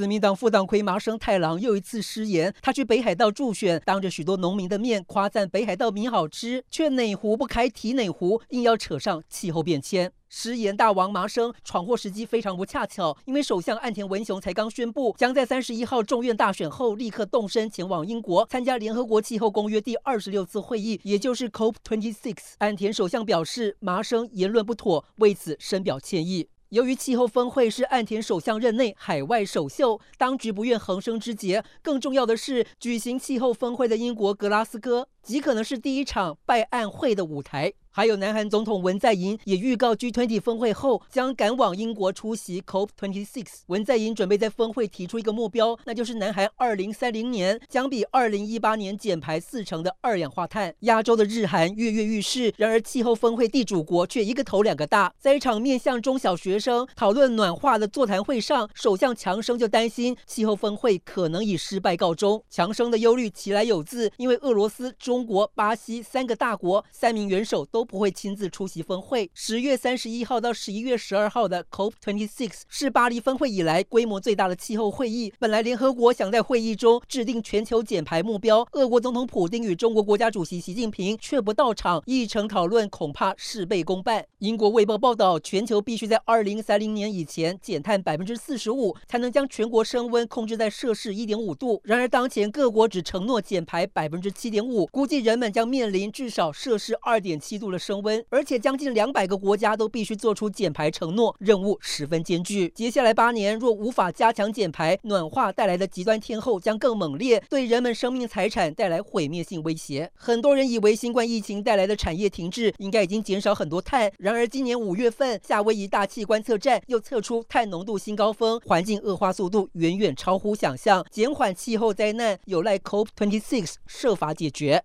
自民党副党魁麻生太郎又一次失言，他去北海道助选，当着许多农民的面夸赞北海道米好吃，却哪壶不开提哪壶，硬要扯上气候变迁。失言大王麻生闯祸时机非常不恰巧，因为首相岸田文雄才刚宣布，将在三十一号众院大选后立刻动身前往英国参加联合国气候公约第二十六次会议，也就是 COP26。岸田首相表示，麻生言论不妥，为此深表歉意。由于气候峰会是岸田首相任内海外首秀，当局不愿横生枝节。更重要的是，举行气候峰会的英国格拉斯哥，极可能是第一场拜案会的舞台。还有，南韩总统文在寅也预告，G20 峰会后将赶往英国出席 COP26。文在寅准备在峰会提出一个目标，那就是南韩2030年将比2018年减排四成的二氧化碳。亚洲的日韩跃跃欲试，然而气候峰会地主国却一个头两个大。在一场面向中小学生讨论暖化的座谈会上，首相强生就担心气候峰会可能以失败告终。强生的忧虑其来有自，因为俄罗斯、中国、巴西三个大国三名元首都。不会亲自出席峰会。十月三十一号到十一月十二号的 COP26 是巴黎峰会以来规模最大的气候会议。本来联合国想在会议中制定全球减排目标，俄国总统普丁与中国国家主席习近平却不到场，议程讨论恐怕事倍功半。英国卫报报道，全球必须在二零三零年以前减碳百分之四十五，才能将全国升温控制在摄氏一点五度。然而当前各国只承诺减排百分之七点五，估计人们将面临至少摄氏二点七度的升温，而且将近两百个国家都必须做出减排承诺，任务十分艰巨。接下来八年若无法加强减排，暖化带来的极端天候将更猛烈，对人们生命财产带来毁灭性威胁。很多人以为新冠疫情带来的产业停滞应该已经减少很多碳，然而今年五月份夏威夷大气观测站又测出碳浓度新高峰，环境恶化速度远远超乎想象。减缓气候灾难有赖 COP26 设法解决。